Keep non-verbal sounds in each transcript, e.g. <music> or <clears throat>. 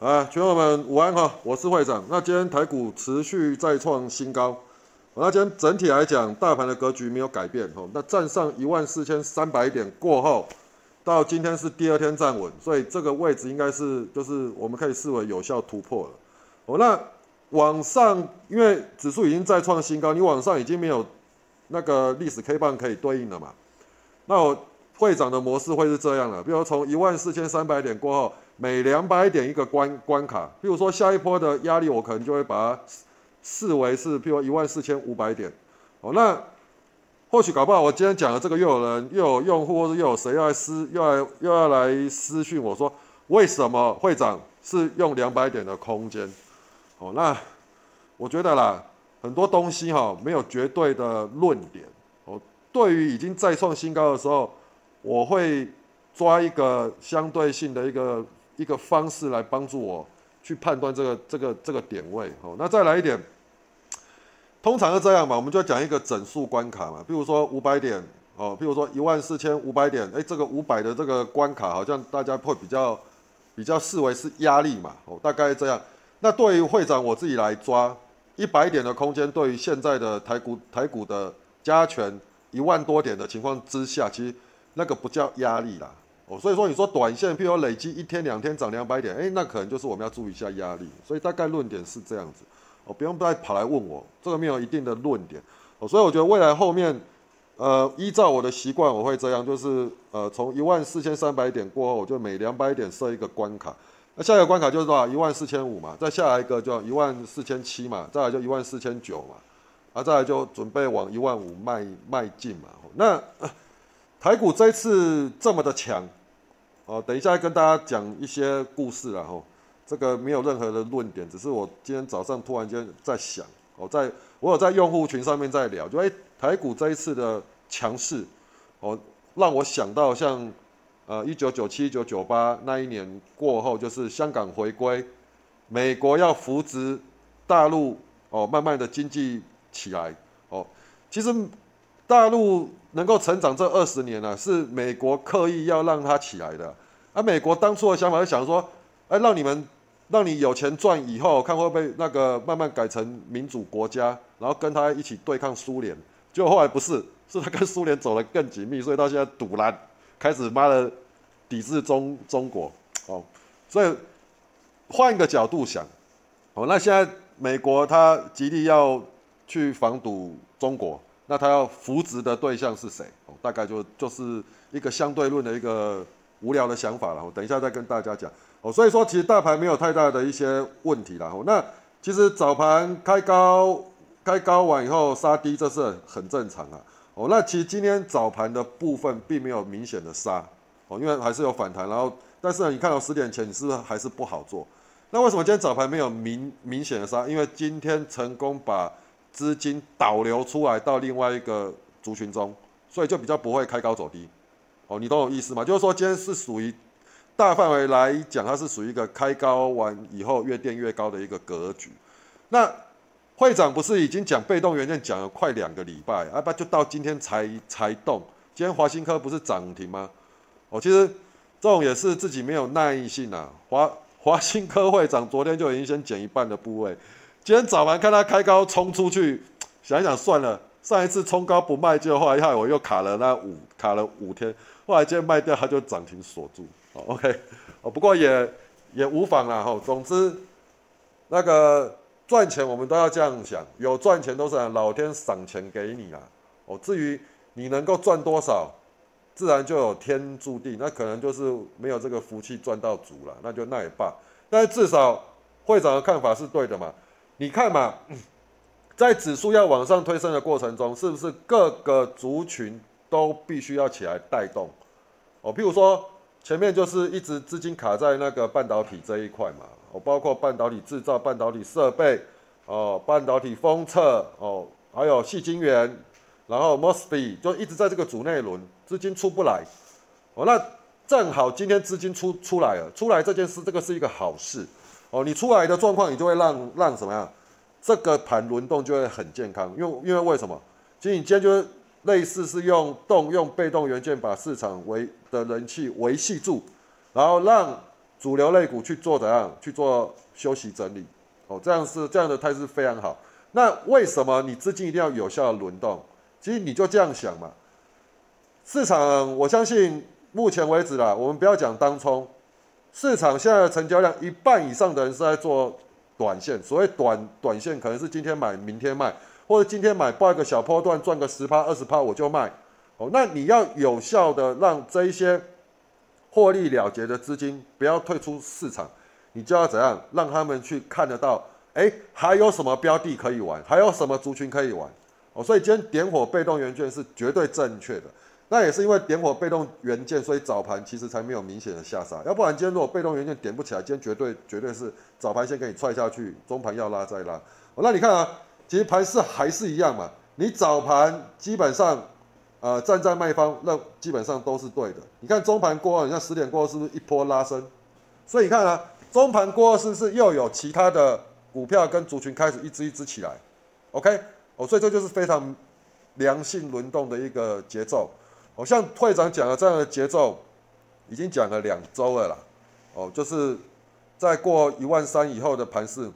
啊，群友们午安哈，我是会长。那今天台股持续再创新高，那今天整体来讲，大盘的格局没有改变哈。那站上一万四千三百点过后，到今天是第二天站稳，所以这个位置应该是就是我们可以视为有效突破了。哦，那往上，因为指数已经再创新高，你往上已经没有那个历史 K 棒可以对应了嘛？那我会长的模式会是这样的，比如从一万四千三百点过后。每两百点一个关关卡，譬如说下一波的压力，我可能就会把它视为是，譬如一万四千五百点。哦，那或许搞不好，我今天讲的这个又有人又有用户，或者又有谁要来私，又来又要来私讯我说，为什么会长是用两百点的空间？哦，那我觉得啦，很多东西哈没有绝对的论点。哦，对于已经再创新高的时候，我会抓一个相对性的一个。一个方式来帮助我去判断这个这个这个点位哦。那再来一点，通常是这样嘛，我们就讲一个整数关卡嘛。比如说五百点哦，比如说一万四千五百点，哎，这个五百的这个关卡好像大家会比较比较视为是压力嘛哦，大概这样。那对于会长我自己来抓一百点的空间，对于现在的台股台股的加权一万多点的情况之下，其实那个不叫压力啦。哦，所以说你说短线，譬如累积一天两天涨两百点，哎，那可能就是我们要注意一下压力。所以大概论点是这样子，哦，不用再跑来问我，这个没有一定的论点。哦，所以我觉得未来后面，呃，依照我的习惯，我会这样，就是呃，从一万四千三百点过后，我就每两百点设一个关卡。那下一个关卡就是多少？一万四千五嘛，再下来一个就一万四千七嘛，再来就一万四千九嘛，啊，再来就准备往一万五迈迈进嘛。那台股这次这么的强。哦，等一下跟大家讲一些故事了哈，这个没有任何的论点，只是我今天早上突然间在想，我在我有在用户群上面在聊，就哎台股这一次的强势，哦让我想到像呃一九九七一九九八那一年过后，就是香港回归，美国要扶植大陆哦，慢慢的经济起来哦，其实大陆能够成长这二十年呢，是美国刻意要让它起来的。而美国当初的想法是想说，哎，让你们，让你有钱赚以后，看会不会那个慢慢改成民主国家，然后跟他一起对抗苏联。结果后来不是，是他跟苏联走得更紧密，所以到现在堵拦，开始妈的抵制中中国。哦，所以换一个角度想，哦，那现在美国他极力要去防堵中国，那他要扶植的对象是谁？哦，大概就就是一个相对论的一个。无聊的想法了，我等一下再跟大家讲哦。所以说，其实大盘没有太大的一些问题了。那其实早盘开高，开高完以后杀低，这是很正常啊。哦，那其实今天早盘的部分并没有明显的杀哦，因为还是有反弹。然后，但是呢，你看到十点前，你是还是不好做？那为什么今天早盘没有明明显的杀？因为今天成功把资金导流出来到另外一个族群中，所以就比较不会开高走低。哦，你懂我意思吗？就是说，今天是属于大范围来讲，它是属于一个开高完以后越垫越高的一个格局。那会长不是已经讲被动元件讲了快两个礼拜，啊不就到今天才才动？今天华新科不是涨停吗？哦，其实这种也是自己没有耐性啊。华华新科会长昨天就已经先减一半的部位，今天早盘看他开高冲出去，想一想算了，上一次冲高不卖，就后来害我又卡了那五卡了五天。后来今天卖掉，它就涨停锁住。好，OK，哦，不过也也无妨啦。哈，总之那个赚钱我们都要这样想，有赚钱都是老天赏钱给你啊。哦，至于你能够赚多少，自然就有天注定。那可能就是没有这个福气赚到足了，那就那也罢。但是至少会长的看法是对的嘛？你看嘛，在指数要往上推升的过程中，是不是各个族群都必须要起来带动？哦，譬如说前面就是一直资金卡在那个半导体这一块嘛，哦，包括半导体制造、半导体设备，哦，半导体封测，哦，还有细晶圆，然后 mosfet 就一直在这个主内轮，资金出不来，哦，那正好今天资金出出来了，出来这件事，这个是一个好事，哦，你出来的状况，你就会让让什么样，这个盘轮动就会很健康，因为因为为什么？其实你今天就是。类似是用动用被动元件把市场维的人气维系住，然后让主流类股去做怎样去做休息整理，哦，这样是这样的态势非常好。那为什么你资金一定要有效的轮动？其实你就这样想嘛。市场我相信目前为止啦，我们不要讲当冲，市场现在的成交量一半以上的人是在做短线。所谓短短线，可能是今天买明天卖，或者今天买报一个小波段赚个十趴二十趴我就卖。哦，那你要有效的让这一些获利了结的资金不要退出市场，你就要怎样让他们去看得到？哎，还有什么标的可以玩？还有什么族群可以玩？哦，所以今天点火被动元件是绝对正确的。那也是因为点火被动元件，所以早盘其实才没有明显的下杀。要不然今天如果被动元件点不起来，今天绝对绝对是早盘先给你踹下去，中盘要拉再拉。哦，那你看啊，其实盘势还是一样嘛。你早盘基本上。呃，站在卖方，那基本上都是对的。你看中盘过后，你看十点过后是不是一波拉升？所以你看啊，中盘过后是不是又有其他的股票跟族群开始一支一支起来？OK，哦，所以这就是非常良性轮动的一个节奏。哦，像会长讲的这样的节奏，已经讲了两周了啦。哦，就是在过一万三以后的盘势，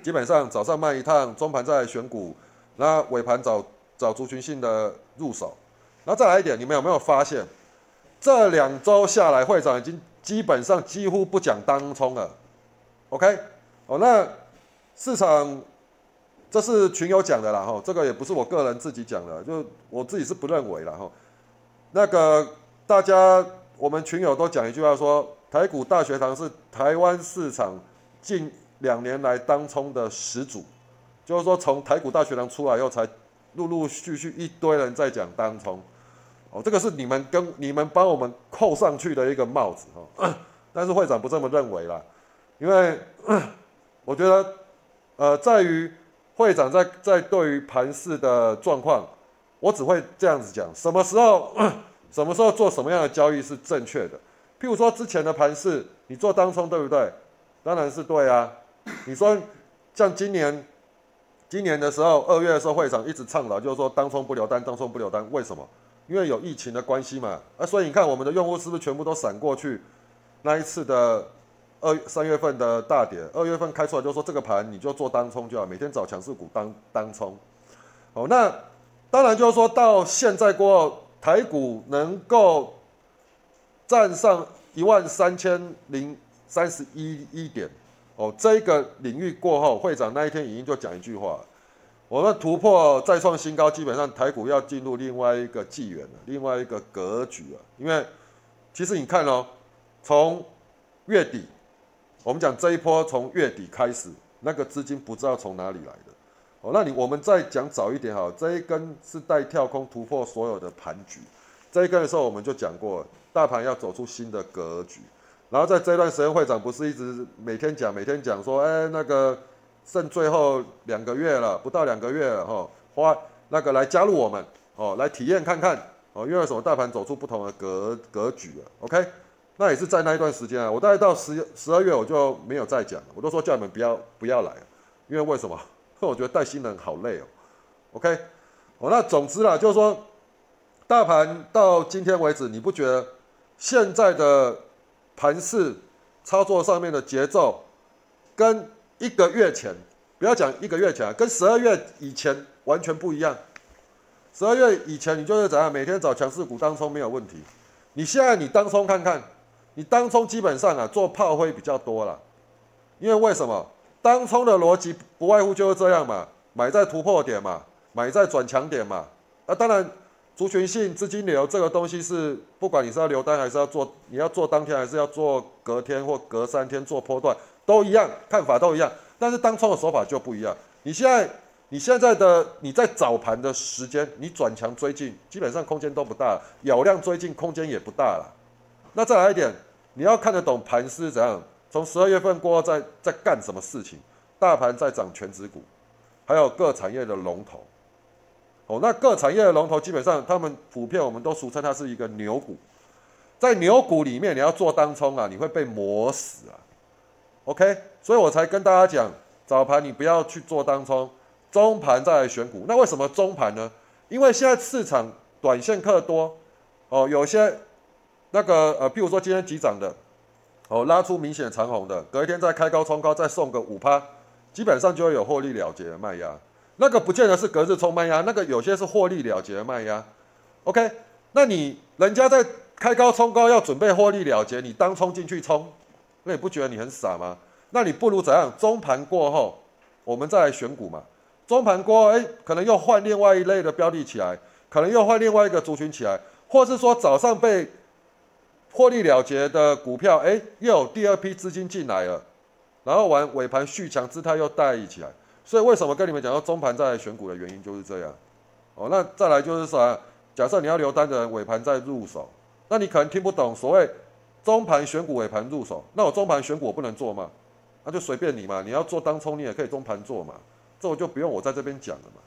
基本上早上卖一趟，中盘再选股，那尾盘找找族群性的入手。那再来一点，你们有没有发现，这两周下来，会长已经基本上几乎不讲当冲了，OK？哦，那市场这是群友讲的啦，哈，这个也不是我个人自己讲的，就我自己是不认为了，哈。那个大家我们群友都讲一句话说，台股大学堂是台湾市场近两年来当冲的始祖，就是说从台股大学堂出来以后，才陆陆续续一堆人在讲当冲。哦，这个是你们跟你们帮我们扣上去的一个帽子哈，<coughs> 但是会长不这么认为啦，因为 <coughs> 我觉得，呃，在于会长在在对于盘市的状况，我只会这样子讲，什么时候 <clears throat> 什么时候做什么样的交易是正确的。譬如说之前的盘市，你做当冲对不对？当然是对啊。你说像今年今年的时候，二月的时候，会长一直倡导，就是说当冲不留单，当冲不留单，为什么？因为有疫情的关系嘛，啊，所以你看我们的用户是不是全部都闪过去？那一次的二三月份的大跌，二月份开出来就说这个盘你就做当冲就好，每天找强势股当当冲。哦，那当然就是说到现在过后，台股能够站上一万三千零三十一一点，哦，这个领域过后，会长那一天已经就讲一句话。我们突破再创新高，基本上台股要进入另外一个纪元了，另外一个格局了。因为其实你看哦，从月底，我们讲这一波从月底开始，那个资金不知道从哪里来的。哦，那你我们再讲早一点哈，这一根是带跳空突破所有的盘局，这一根的时候我们就讲过，大盘要走出新的格局。然后在这段时间，会长不是一直每天讲，每天讲说，哎，那个。剩最后两个月了，不到两个月了哈，花那个来加入我们哦，来体验看看哦，因为什么大盘走出不同的格格局了，OK？那也是在那一段时间啊，我大概到十十二月我就没有再讲了，我都说叫你们不要不要来，因为为什么？我觉得带新人好累哦，OK？哦，那总之啦，就是说大盘到今天为止，你不觉得现在的盘势操作上面的节奏跟？一个月前，不要讲一个月前，跟十二月以前完全不一样。十二月以前你就是怎样，每天找强势股当冲没有问题。你现在你当冲看看，你当冲基本上啊做炮灰比较多了。因为为什么？当冲的逻辑不外乎就是这样嘛，买在突破点嘛，买在转强点嘛。啊，当然族群性资金流这个东西是，不管你是要留单还是要做，你要做当天还是要做隔天或隔三天做波段。都一样，看法都一样，但是当冲的手法就不一样。你现在，你现在的你在早盘的时间，你转强追进，基本上空间都不大，有量追进空间也不大了。那再来一点，你要看得懂盘是怎样，从十二月份过后在在干什么事情？大盘在涨全指股，还有各产业的龙头。哦，那各产业的龙头基本上他们普遍我们都俗称它是一个牛股，在牛股里面你要做当冲啊，你会被磨死啊。OK，所以我才跟大家讲，早盘你不要去做当冲，中盘再来选股。那为什么中盘呢？因为现在市场短线客多，哦，有些那个呃，譬如说今天急涨的，哦，拉出明显长红的，隔一天再开高冲高，再送个五趴，基本上就会有获利了结的卖压。那个不见得是隔日冲卖压，那个有些是获利了结的卖压。OK，那你人家在开高冲高要准备获利了结，你当冲进去冲，那你不觉得你很傻吗？那你不如怎样？中盘过后，我们再来选股嘛。中盘过后，哎，可能又换另外一类的标的起来，可能又换另外一个族群起来，或是说早上被获利了结的股票，哎，又有第二批资金进来了，然后完尾盘续强姿态又带起来。所以为什么跟你们讲到中盘再来选股的原因就是这样。哦，那再来就是啥？假设你要留单的尾盘再入手，那你可能听不懂所谓中盘选股尾盘入手，那我中盘选股我不能做吗？那就随便你嘛，你要做当冲你也可以中盘做嘛，这我就不用我在这边讲了嘛。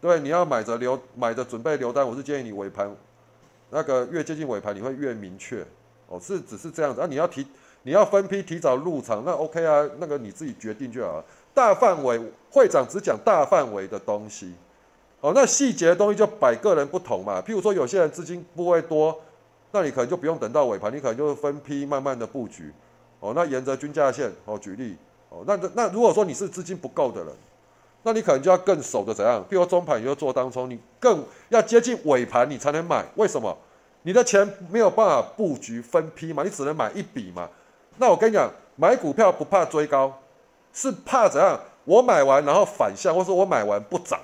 对，你要买着留买着准备留单，我是建议你尾盘那个越接近尾盘你会越明确。哦，是只是这样子啊，你要提你要分批提早入场，那 OK 啊，那个你自己决定就好了。大范围会长只讲大范围的东西。哦，那细节的东西就摆个人不同嘛。譬如说，有些人资金部位多，那你可能就不用等到尾盘，你可能就是分批慢慢的布局。哦，那沿着均价线，哦，举例，哦，那那如果说你是资金不够的人，那你可能就要更守的怎样？譬如说中盘你就做当中，你更要接近尾盘你才能买。为什么？你的钱没有办法布局分批嘛，你只能买一笔嘛。那我跟你讲，买股票不怕追高，是怕怎样？我买完然后反向，或者我买完不涨。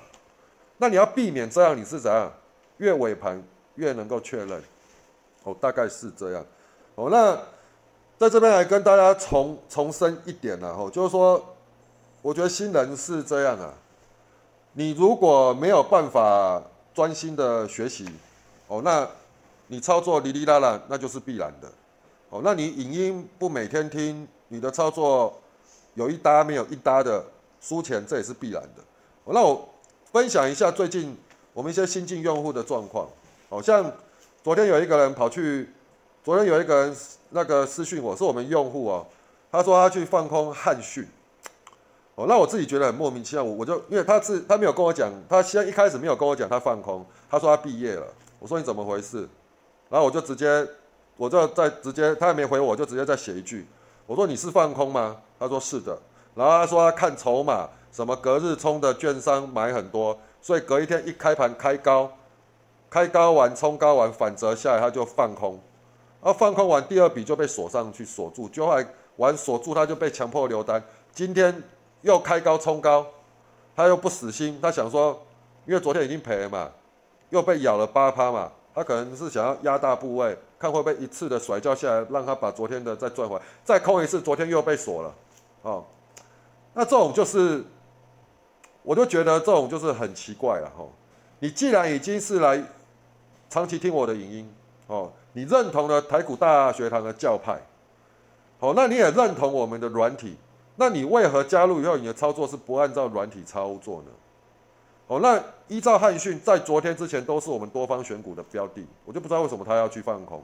那你要避免这样，你是怎样？越尾盘越能够确认，哦，大概是这样。哦，那在这边来跟大家重重申一点呢，哦，就是说，我觉得新人是这样啊，你如果没有办法专心的学习，哦，那你操作哩哩啦啦，那就是必然的。哦，那你影音不每天听，你的操作有一搭没有一搭的输钱，这也是必然的。哦，那我。分享一下最近我们一些新进用户的状况，好像昨天有一个人跑去，昨天有一个人那个私讯我是我们用户哦，他说他去放空汉讯，哦，那我自己觉得很莫名其妙，我我就因为他是他没有跟我讲，他先一开始没有跟我讲他放空，他说他毕业了，我说你怎么回事，然后我就直接我就再直接他也没回我就直接再写一句，我说你是放空吗？他说是的，然后他说他看筹码。什么隔日冲的券商买很多，所以隔一天一开盘开高，开高完冲高完反折下来，他就放空，然后放空完第二笔就被锁上去锁住，就后来完锁住他就被强迫留单。今天又开高冲高，他又不死心，他想说，因为昨天已经赔了嘛，又被咬了八趴嘛，他可能是想要压大部位，看会不会一次的甩掉下来，让他把昨天的再赚回来，再空一次，昨天又被锁了，哦，那这种就是。我就觉得这种就是很奇怪了哈，你既然已经是来长期听我的影音哦，你认同了台股大学堂的教派，好，那你也认同我们的软体，那你为何加入以后你的操作是不按照软体操作呢？哦，那依照汉讯在昨天之前都是我们多方选股的标的，我就不知道为什么他要去放空。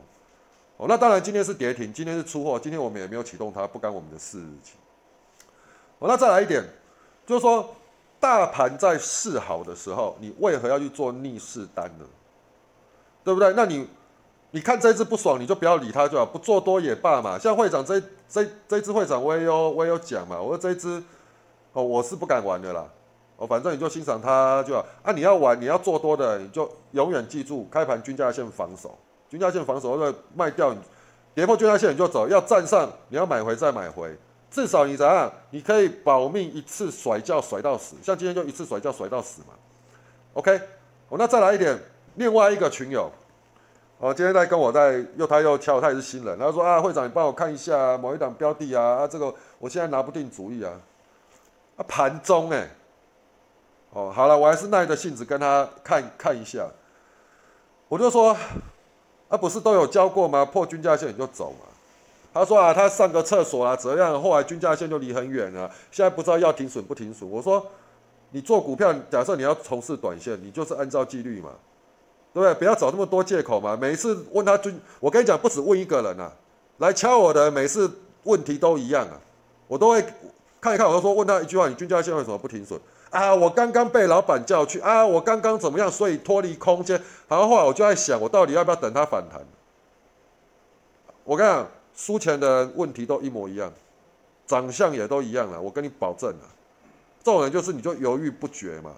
哦，那当然今天是跌停，今天是出货，今天我们也没有启动它，不干我们的事情。哦，那再来一点，就是说。大盘在市好的时候，你为何要去做逆势单呢？对不对？那你你看这只不爽，你就不要理它就好，不做多也罢嘛。像会长这这这只会长，我也有我也有讲嘛。我说这只哦，我是不敢玩的啦。哦，反正你就欣赏它就好。啊，你要玩，你要做多的，你就永远记住开盘均价线防守，均价线防守，或者卖掉，跌破均价线你就走。要站上，你要买回再买回。至少你怎样？你可以保命一次甩轿甩到死，像今天就一次甩轿甩到死嘛。OK，哦，那再来一点，另外一个群友，哦，今天在跟我在又他又敲，他也是新人，他说啊，会长你帮我看一下某一档标的啊，啊，这个我现在拿不定主意啊，啊，盘中哎，哦，好了，我还是耐着性子跟他看看一下，我就说，啊，不是都有教过吗？破均价线你就走嘛。他说啊，他上个厕所啊，怎样？后来均价线就离很远了，现在不知道要停损不停损。我说，你做股票，假设你要从事短线，你就是按照纪律嘛，对不对？不要找那么多借口嘛。每次问他均，我跟你讲，不止问一个人啊，来敲我的，每次问题都一样啊，我都会看一看，我就说问他一句话，你均价线为什么不停损？啊，我刚刚被老板叫去啊，我刚刚怎么样，所以脱离空间。然后后来我就在想，我到底要不要等它反弹？我跟你讲。输钱的问题都一模一样，长相也都一样了，我跟你保证了，这种人就是你就犹豫不决嘛，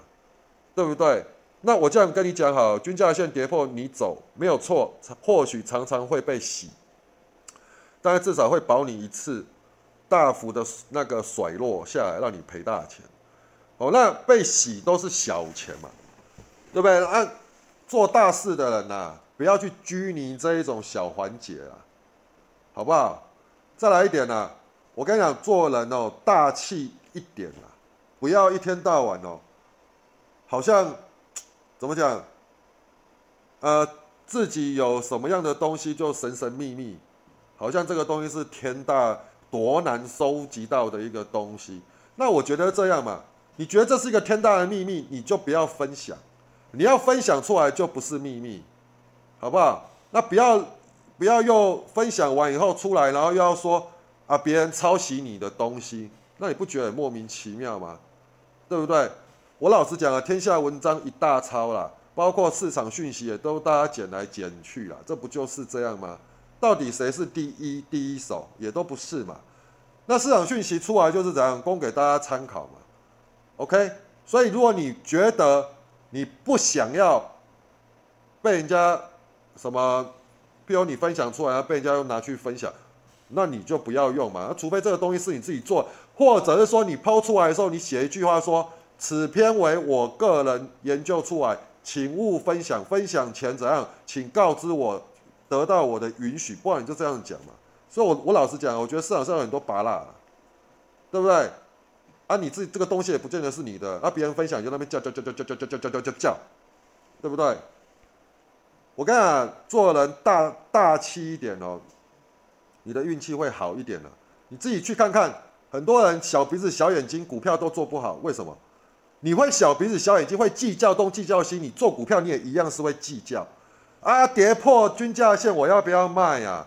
对不对？那我这样跟你讲好，均价线跌破你走没有错，或许常常会被洗，但是至少会保你一次大幅的那个甩落下来，让你赔大钱。哦，那被洗都是小钱嘛，对不对？啊，做大事的人呐，不要去拘泥这一种小环节啊。好不好？再来一点呢，我跟你讲，做人哦，大气一点啦，不要一天到晚哦，好像怎么讲？呃，自己有什么样的东西就神神秘秘，好像这个东西是天大多难收集到的一个东西。那我觉得这样嘛，你觉得这是一个天大的秘密，你就不要分享。你要分享出来就不是秘密，好不好？那不要。不要又分享完以后出来，然后又要说啊别人抄袭你的东西，那你不觉得莫名其妙吗？对不对？我老实讲啊，天下文章一大抄啦，包括市场讯息也都大家捡来捡去啦，这不就是这样吗？到底谁是第一第一手，也都不是嘛。那市场讯息出来就是怎样，供给大家参考嘛。OK，所以如果你觉得你不想要被人家什么。比如你分享出来，被人家又拿去分享，那你就不要用嘛。除非这个东西是你自己做，或者是说你抛出来的时候，你写一句话说：“此篇为我个人研究出来，请勿分享。分享前怎样，请告知我，得到我的允许。”不然你就这样讲嘛。所以，我我老实讲，我觉得市场上有很多拔蜡，对不对？啊，你自己这个东西也不见得是你的，啊，别人分享就那边叫叫叫叫叫叫叫叫叫叫叫，对不对？我跟你讲，做人大大气一点哦，你的运气会好一点了。你自己去看看，很多人小鼻子小眼睛，股票都做不好，为什么？你会小鼻子小眼睛，会计较东计较西，你做股票你也一样是会计较。啊，跌破均价线，我要不要卖呀？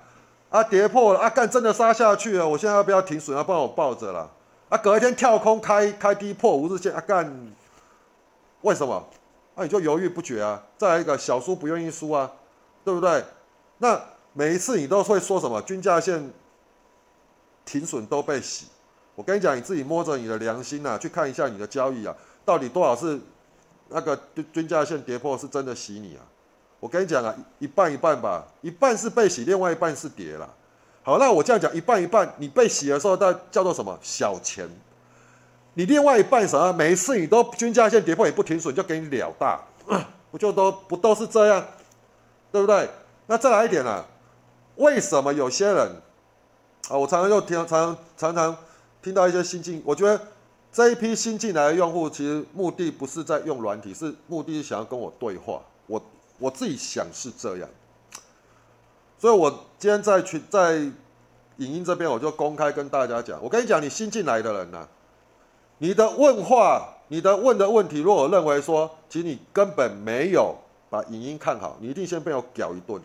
啊，跌破了，啊，干真的杀下去了，我现在要不要停损？要帮我抱着了。啊，隔一天跳空开开低破五日线，啊干，为什么？那你就犹豫不决啊！再来一个小输不愿意输啊，对不对？那每一次你都会说什么？均价线停损都被洗。我跟你讲，你自己摸着你的良心呐，去看一下你的交易啊，到底多少是那个均均价线跌破是真的洗你啊？我跟你讲啊，一半一半吧，一半是被洗，另外一半是跌了。好，那我这样讲，一半一半，你被洗的时候，那叫做什么？小钱。你另外一半什么？每一次你都均价线跌破也不停损，就给你了大，<coughs> 不就都不都是这样，对不对？那再来一点啊，为什么有些人啊，我常常又听常常常常听到一些新进，我觉得这一批新进来的用户，其实目的不是在用软体，是目的是想要跟我对话。我我自己想是这样，所以我今天在群在影音这边，我就公开跟大家讲，我跟你讲，你新进来的人呢。你的问话，你的问的问题，如果认为说，其实你根本没有把影音看好，你一定先被我屌一顿。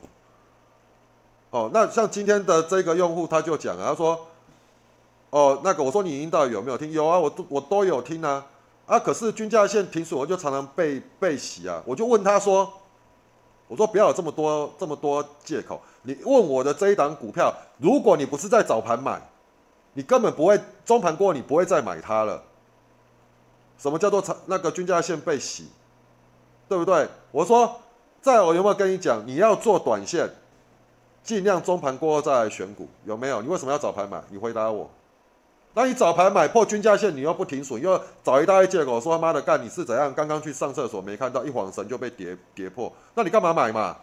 哦，那像今天的这个用户，他就讲啊，他说，哦，那个我说你影音到底有没有听？有啊，我都我都有听啊，啊，可是均价线停损，我就常常被被洗啊。我就问他说，我说不要有这么多这么多借口，你问我的这一档股票，如果你不是在早盘买，你根本不会中盘过，你不会再买它了。什么叫做那个均价线被洗，对不对？我说，在我有没有跟你讲，你要做短线，尽量中盘过后再来选股，有没有？你为什么要早盘买？你回答我。那你早盘买破均价线，你又不停损，又找一大堆借口说他妈的干你是怎样？刚刚去上厕所没看到，一晃神就被跌跌破，那你干嘛买嘛？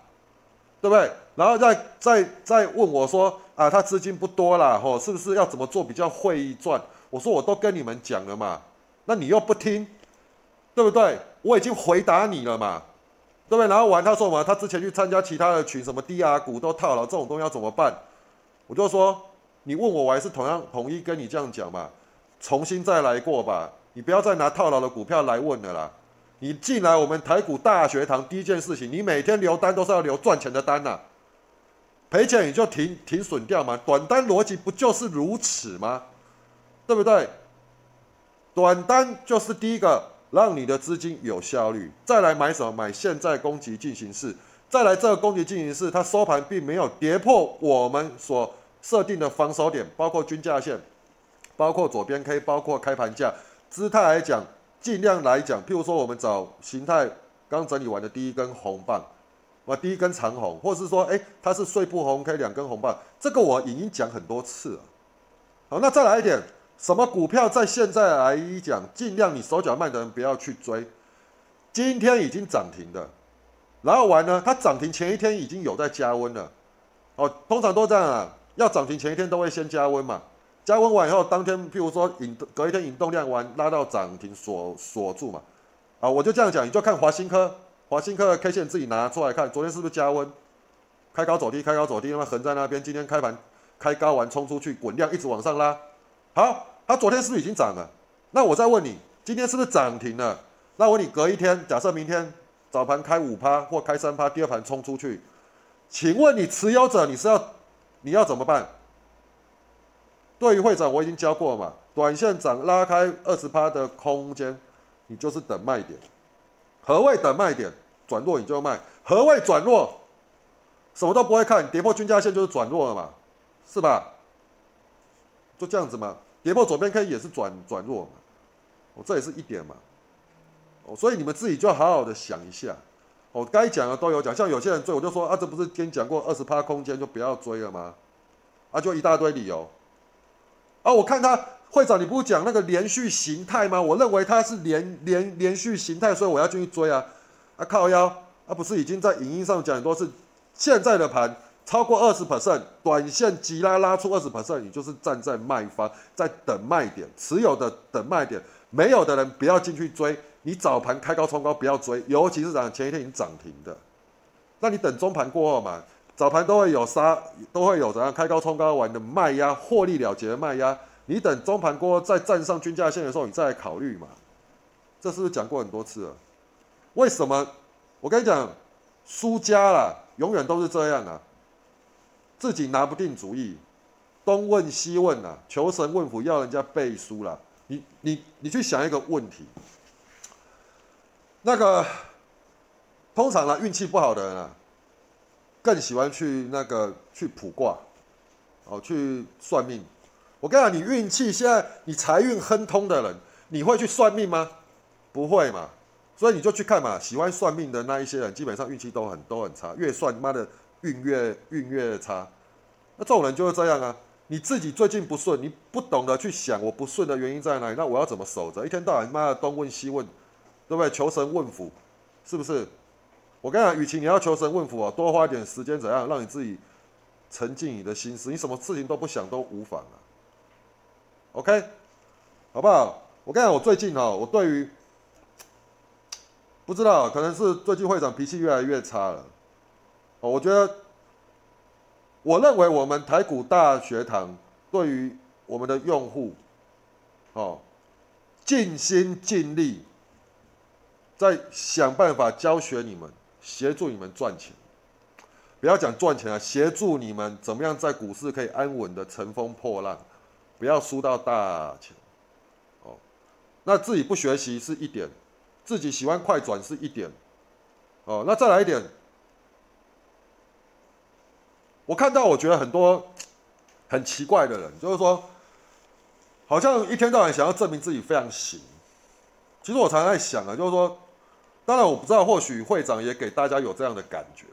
对不对？然后再再再问我说啊，他资金不多啦，吼，是不是要怎么做比较会赚？我说我都跟你们讲了嘛。那你又不听，对不对？我已经回答你了嘛，对不对？然后完他说嘛，他之前去参加其他的群，什么低压股都套牢，这种东西要怎么办？我就说，你问我，我还是同样统一跟你这样讲嘛，重新再来过吧，你不要再拿套牢的股票来问了啦。你进来我们台股大学堂，第一件事情，你每天留单都是要留赚钱的单呐，赔钱你就停停损掉嘛，短单逻辑不就是如此吗？对不对？短单就是第一个，让你的资金有效率。再来买什么？买现在攻击进行式。再来这个攻击进行式，它收盘并没有跌破我们所设定的防守点，包括均价线，包括左边 K，包括开盘价，姿态来讲，尽量来讲，譬如说我们找形态刚整理完的第一根红棒，啊，第一根长红，或者是说，哎，它是碎步红 K 两根红棒，这个我已经讲很多次了。好，那再来一点，什么股票在现在来讲，尽量你手脚慢的人不要去追。今天已经涨停的，然后完呢，它涨停前一天已经有在加温了。哦，通常都这样啊，要涨停前一天都会先加温嘛。加温完以后，当天譬如说引隔一天引动量完拉到涨停锁锁住嘛。啊，我就这样讲，你就看华新科，华新科的 K 线自己拿出来看，昨天是不是加温？开高走低，开高走低，那么横在那边。今天开盘开高完冲出去，滚量一直往上拉。好，它昨天是不是已经涨了？那我再问你，今天是不是涨停了？那我问你隔一天，假设明天早盘开五趴或开三趴，第二盘冲出去，请问你持有者你是要你要怎么办？对于会长我已经教过了嘛，短线涨拉开二十趴的空间，你就是等卖点。何谓等卖点？转弱你就卖。何谓转弱？什么都不会看，跌破均价线就是转弱了嘛，是吧？就这样子嘛，跌破左边 K 也是转转弱嘛，我这也是一点嘛。哦，所以你们自己就好好的想一下，哦，该讲的都有讲，像有些人追，我就说啊，这不是跟你讲过二十趴空间就不要追了吗？啊，就一大堆理由。啊，我看他会长，你不是讲那个连续形态吗？我认为它是连连连续形态，所以我要进去追啊。啊，靠腰，啊，不是已经在影音上讲很多次，现在的盘超过二十 percent，短线急拉拉出二十 percent，你就是站在卖方，在等卖点，持有的等卖点，没有的人不要进去追。你早盘开高冲高不要追，尤其是涨前一天已经涨停的，那你等中盘过后嘛，早盘都会有杀，都会有怎样开高冲高完的卖压，获利了结的卖压，你等中盘过后再站上均价线的时候，你再来考虑嘛。这是不是讲过很多次了？为什么？我跟你讲，输家啦，永远都是这样啊，自己拿不定主意，东问西问啊，求神问卜要人家背书啦。你你你去想一个问题。那个通常呢，运气不好的人啊，更喜欢去那个去卜卦，哦，去算命。我跟你讲，你运气现在你财运亨通的人，你会去算命吗？不会嘛。所以你就去看嘛，喜欢算命的那一些人，基本上运气都很都很差，越算妈的运越运越差。那这种人就是这样啊。你自己最近不顺，你不懂得去想我不顺的原因在哪里，那我要怎么守着？一天到晚妈的东问西问。对不对？求神问卜，是不是？我跟你讲，与其你要求神问卜啊，多花一点时间怎样，让你自己沉浸你的心思，你什么事情都不想都无妨啊。OK，好不好？我跟你讲，我最近哈，我对于不知道，可能是最近会长脾气越来越差了。哦，我觉得，我认为我们台股大学堂对于我们的用户，哦，尽心尽力。在想办法教学你们，协助你们赚钱。不要讲赚钱啊，协助你们怎么样在股市可以安稳的乘风破浪，不要输到大钱。哦，那自己不学习是一点，自己喜欢快转是一点。哦，那再来一点，我看到我觉得很多 <tsk> 很奇怪的人，就是说，好像一天到晚想要证明自己非常行。其实我常常在想啊，就是说。当然，我不知道，或许会长也给大家有这样的感觉，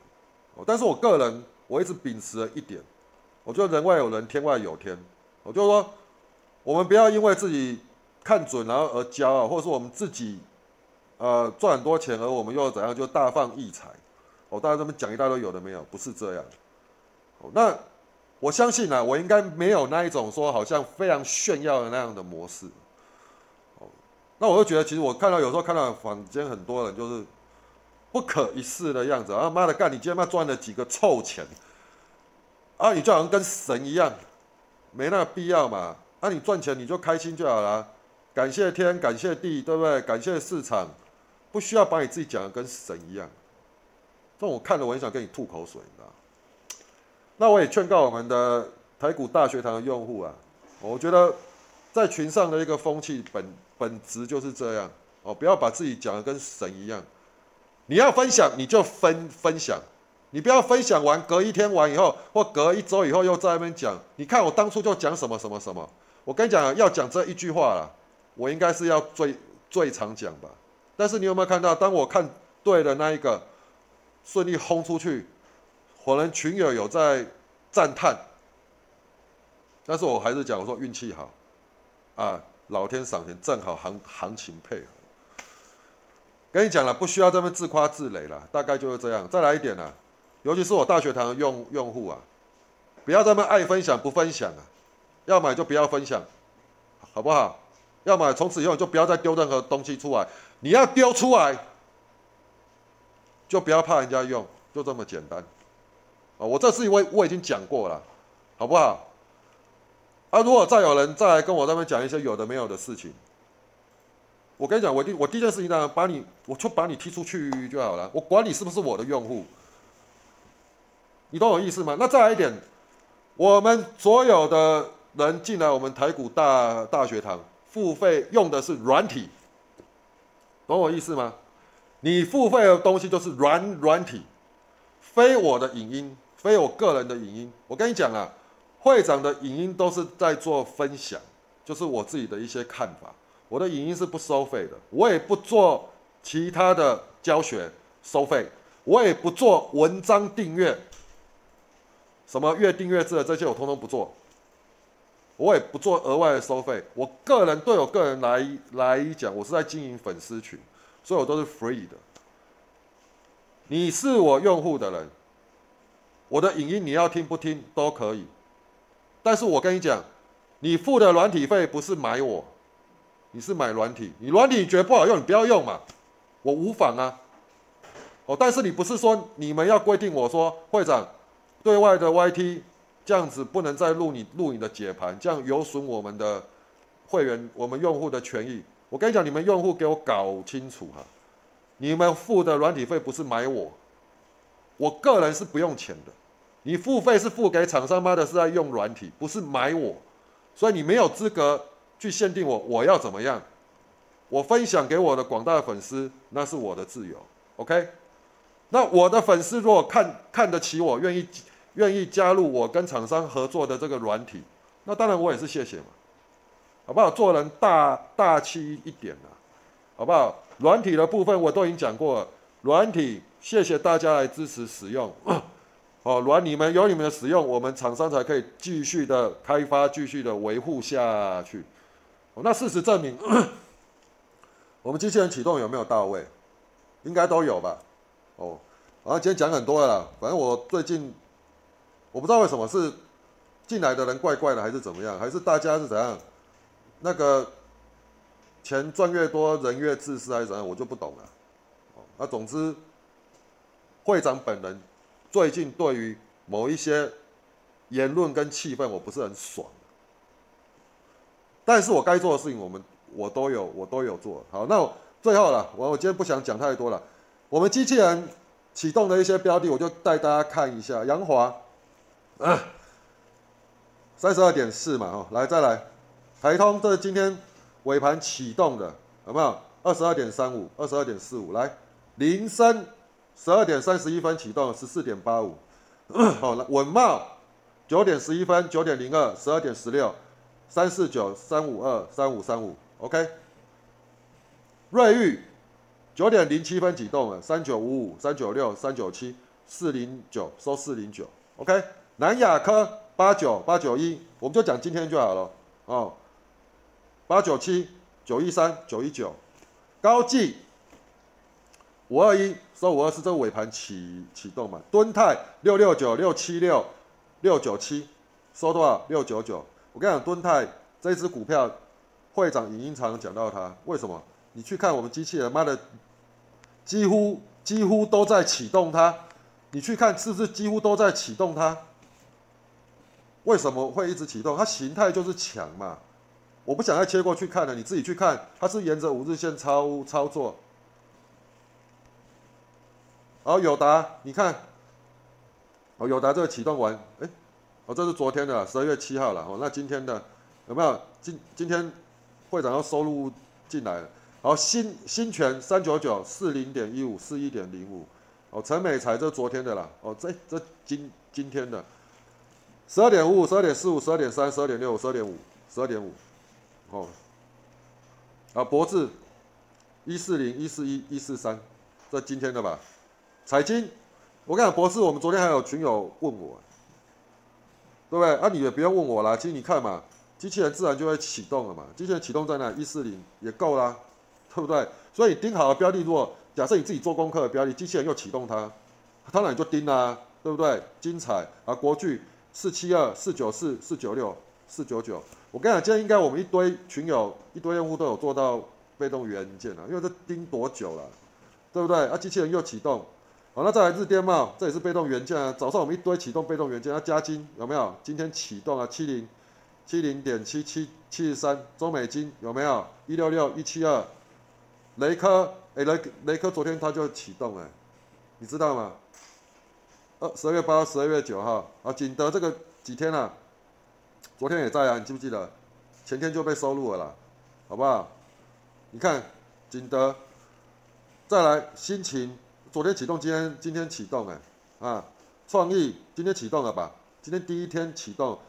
但是我个人我一直秉持了一点，我觉得人外有人，天外有天，我就说，我们不要因为自己看准然后而骄傲，或者说我们自己，呃，赚很多钱而我们又怎样就大放异彩，哦，大家这么讲一大堆有的没有，不是这样，那我相信呢，我应该没有那一种说好像非常炫耀的那样的模式。那我就觉得，其实我看到有时候看到坊间很多人就是不可一世的样子啊！妈的干，你今天妈赚了几个臭钱啊？你就好像跟神一样，没那个必要嘛！啊，你赚钱你就开心就好了，感谢天，感谢地，对不对？感谢市场，不需要把你自己讲的跟神一样。这种我看了，我很想跟你吐口水，你知道？那我也劝告我们的台股大学堂的用户啊，我觉得在群上的一个风气本。本质就是这样哦，不要把自己讲的跟神一样。你要分享你就分分享，你不要分享完隔一天完以后，或隔一周以后又在那边讲。你看我当初就讲什么什么什么。我跟你讲，要讲这一句话了，我应该是要最最常讲吧。但是你有没有看到，当我看对了那一个顺利轰出去，可能群友有在赞叹，但是我还是讲我说运气好啊，老天赏钱，正好行行情配合。跟你讲了，不需要这么自夸自擂了，大概就是这样。再来一点呢。尤其是我大学堂的用用户啊，不要这么爱分享不分享啊，要买就不要分享，好不好？要买从此以后就不要再丢任何东西出来，你要丢出来，就不要怕人家用，就这么简单。啊，我这事我我已经讲过了，好不好？啊，如果再有人再来跟我那边讲一些有的没有的事情，我跟你讲，我第我第一件事情呢，把你我就把你踢出去就好了，我管你是不是我的用户。你懂我意思吗？那再来一点，我们所有的人进来我们台股大大学堂付费用的是软体，懂我意思吗？你付费的东西就是软软体，非我的影音，非我个人的影音。我跟你讲啊，会长的影音都是在做分享，就是我自己的一些看法。我的影音是不收费的，我也不做其他的教学收费，我也不做文章订阅。什么月订阅制的这些我通通不做，我也不做额外的收费。我个人对我个人来来讲，我是在经营粉丝群，所以我都是 free 的。你是我用户的人，我的影音你要听不听都可以。但是我跟你讲，你付的软体费不是买我，你是买软体。你软体你觉得不好用，你不要用嘛，我无妨啊。哦，但是你不是说你们要规定我说会长。对外的 YT 这样子不能再录你录你的解盘，这样有损我们的会员、我们用户的权益。我跟你讲，你们用户给我搞清楚哈，你们付的软体费不是买我，我个人是不用钱的。你付费是付给厂商妈的是在用软体，不是买我，所以你没有资格去限定我我要怎么样。我分享给我的广大粉丝，那是我的自由。OK，那我的粉丝如果看看得起我，愿意。愿意加入我跟厂商合作的这个软体，那当然我也是谢谢嘛，好不好？做人大大气一点啊，好不好？软体的部分我都已经讲过了，软体谢谢大家来支持使用，哦，软你们有你们的使用，我们厂商才可以继续的开发，继续的维护下去。哦那事实证明，<coughs> 我们机器人启动有没有到位？应该都有吧？哦，好，今天讲很多了啦，反正我最近。我不知道为什么是进来的人怪怪的，还是怎么样，还是大家是怎样？那个钱赚越多，人越自私，还是怎样？我就不懂了。哦那总之，会长本人最近对于某一些言论跟气氛，我不是很爽。但是我该做的事情，我们我都有，我都有做好。那最后了，我我今天不想讲太多了。我们机器人启动的一些标的，我就带大家看一下。杨华。啊，三十二点四嘛，哦，来再来，台通这是今天尾盘启动的，有没有？二十二点三五，二十二点四五，来，铃声十二点三十一分启动，十四点八五，<coughs> 好了，稳茂九点十一分，九点零二，十二点十六，三四九三五二三五三五，OK，瑞昱九点零七分启动了，三九五五三九六三九七四零九收四零九，OK。南亚科八九八九一，我们就讲今天就好了。哦。八九七九一三九一九，高技五二一收五二四，这个尾盘启启动嘛。敦泰六六九六七六六九七收多少？六九九。我跟你讲，敦泰这只股票，会长影音常讲到它，为什么？你去看我们机器人，妈的，几乎几乎都在启动它。你去看是不是几乎都在启动它？为什么会一直启动？它形态就是强嘛，我不想再切过去看了，你自己去看，它是沿着五日线操操作。好，友达，你看，哦，友达这个启动完，哎，哦，这是昨天的十二月七号了，哦，那今天的有没有？今今天会长要收入进来了。好，新新权三九九四零点一五四一点零五，哦，陈美才这昨天的啦，哦，这这今今天的，十二点五五、十二点四五、十二点三、十二点六、十二点五、十二点五，哦，啊，博智一四零、一四一、一四三，这今天的吧？彩金，我跟你讲，博士，我们昨天还有群友问我，对不对？啊，你也不要问我啦，其实你看嘛，机器人自然就会启动了嘛，机器人启动在哪？一四零也够啦，对不对？所以你盯好了标的，如果假设你自己做功课的标的，机器人又启动它，当然你就盯啦，对不对？精彩啊！国巨四七二、四九四、四九六、四九九，我跟你讲，今天应该我们一堆群友、一堆用户都有做到被动元件了，因为这盯多久了，对不对？啊，机器人又启动，好，那再来日电贸，这也是被动元件啊。早上我们一堆启动被动元件，要，加金有没有？今天启动啊，七零七零点七七七十三，中美金有没有？一六六一七二，雷科。哎，雷雷科昨天它就启动哎，你知道吗？二十二月八号、十二月九号啊，景德这个几天啊，昨天也在啊，你记不记得？前天就被收录了啦，好不好？你看景德，再来心情，昨天启动，今天今天启动哎，啊，创意今天启动了吧？今天第一天启动，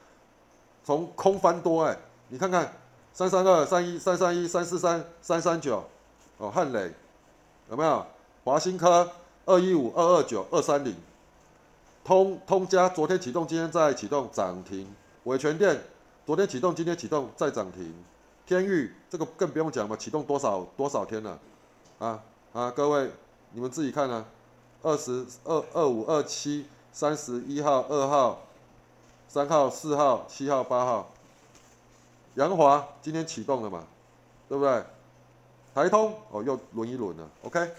从空翻多哎，你看看三三二、三一、三三一、三四三、三三九，哦，汉磊。有没有华新科二一五二二九二三零，通通家昨天启动，今天再启动涨停。伟全电昨天启动，今天启动再涨停。天域这个更不用讲嘛，启动多少多少天了？啊啊，各位你们自己看啊，二十二二五二七三十一号二号三号四号七号八号，阳华今天启动了嘛，对不对？台通哦，又轮一轮了，OK。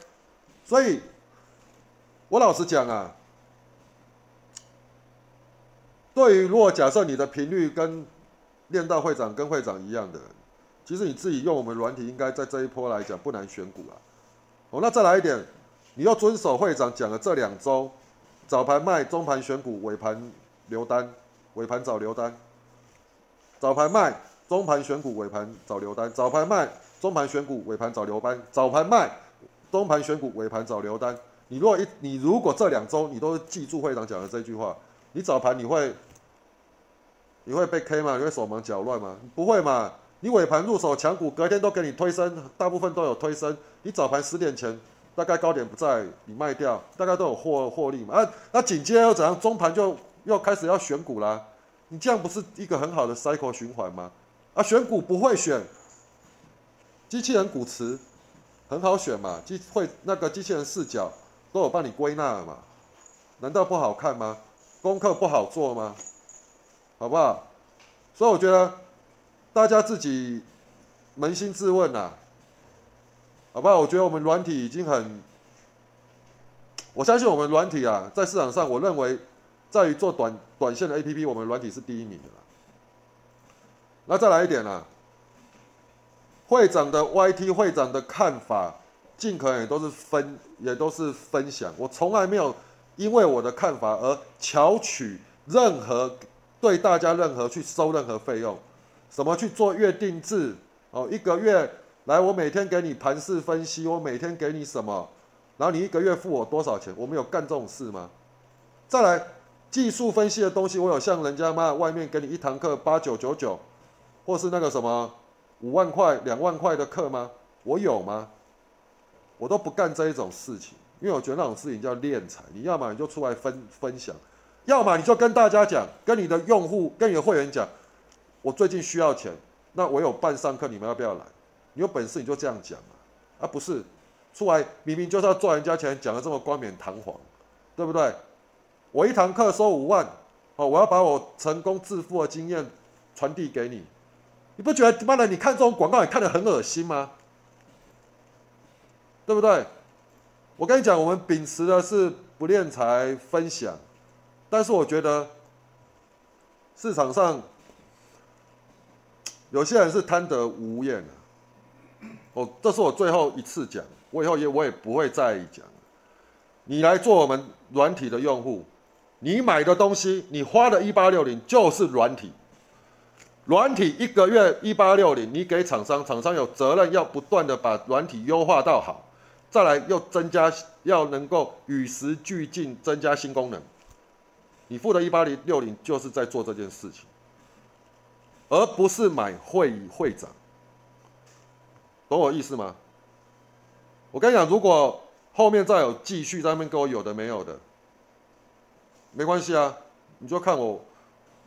所以，我老实讲啊，对于如果假设你的频率跟练道会长跟会长一样的，其实你自己用我们软体，应该在这一波来讲不难选股啊。哦，那再来一点，你要遵守会长讲的这两周，早盘卖，中盘选股，尾盘留单，尾盘找留单。早盘卖，中盘选股，尾盘找留单。早盘卖。中盘选股，尾盘找留单；早盘卖，中盘选股，尾盘找留单。你如果一，你如果这两周你都记住会长讲的这句话，你早盘你会，你会被 K 吗？你会手忙脚乱吗？不会嘛？你尾盘入手强股，隔天都给你推升，大部分都有推升。你早盘十点前大概高点不在，你卖掉，大概都有获获利嘛？啊，那紧接着又怎样？中盘就又开始要选股啦。你这样不是一个很好的 cycle 循环吗？啊，选股不会选。机器人股池很好选嘛，机会那个机器人视角都有帮你归纳嘛，难道不好看吗？功课不好做吗？好不好？所以我觉得大家自己扪心自问呐，好不好？我觉得我们软体已经很，我相信我们软体啊，在市场上，我认为在于做短短线的 A P P，我们软体是第一名的啦。那再来一点啊。会长的 YT 会长的看法，尽可能也都是分，也都是分享。我从来没有因为我的看法而巧取任何对大家任何去收任何费用，什么去做月定制哦，一个月来我每天给你盘势分析，我每天给你什么，然后你一个月付我多少钱？我们有干这种事吗？再来技术分析的东西，我有像人家妈外面给你一堂课八九九九，或是那个什么？五万块、两万块的课吗？我有吗？我都不干这一种事情，因为我觉得那种事情叫敛财。你要么你就出来分分享，要么你就跟大家讲，跟你的用户、跟你的会员讲，我最近需要钱，那我有办上课，你们要不要来？你有本事你就这样讲嘛，而不是出来明明就是要赚人家钱，讲的这么冠冕堂皇，对不对？我一堂课收五万，哦，我要把我成功致富的经验传递给你。你不觉得妈的？你看这种广告，你看得很恶心吗？对不对？我跟你讲，我们秉持的是不敛财分享，但是我觉得市场上有些人是贪得无厌的。哦，这是我最后一次讲，我以后也我也不会再讲。你来做我们软体的用户，你买的东西，你花的一八六零就是软体。软体一个月一八六零，你给厂商，厂商有责任要不断的把软体优化到好，再来又增加，要能够与时俱进，增加新功能。你付的一八零六零就是在做这件事情，而不是买会会长，懂我意思吗？我跟你讲，如果后面再有继续在那边跟我有的没有的，没关系啊，你就看我，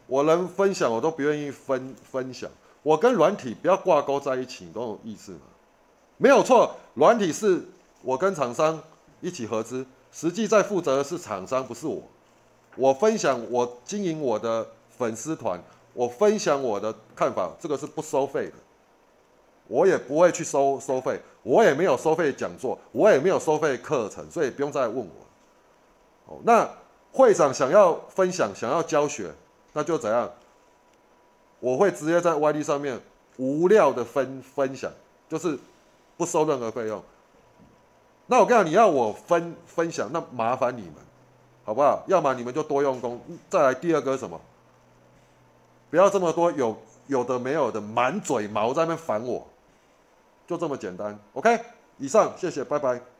我能分享我都不愿意分分享，我跟软体不要挂钩在一起，你懂我意思吗？没有错，软体是我跟厂商一起合资，实际在负责的是厂商，不是我。我分享我经营我的粉丝团，我分享我的看法，这个是不收费的，我也不会去收收费，我也没有收费讲座，我也没有收费课程，所以不用再问我。哦，那会长想要分享，想要教学，那就怎样？我会直接在 YD 上面无料的分分享，就是不收任何费用。那我跟你，你要我分分享，那麻烦你们。好不好？要么你们就多用功。再来第二个什么？不要这么多有有的没有的，满嘴毛在那边烦我，就这么简单。OK，以上，谢谢，拜拜。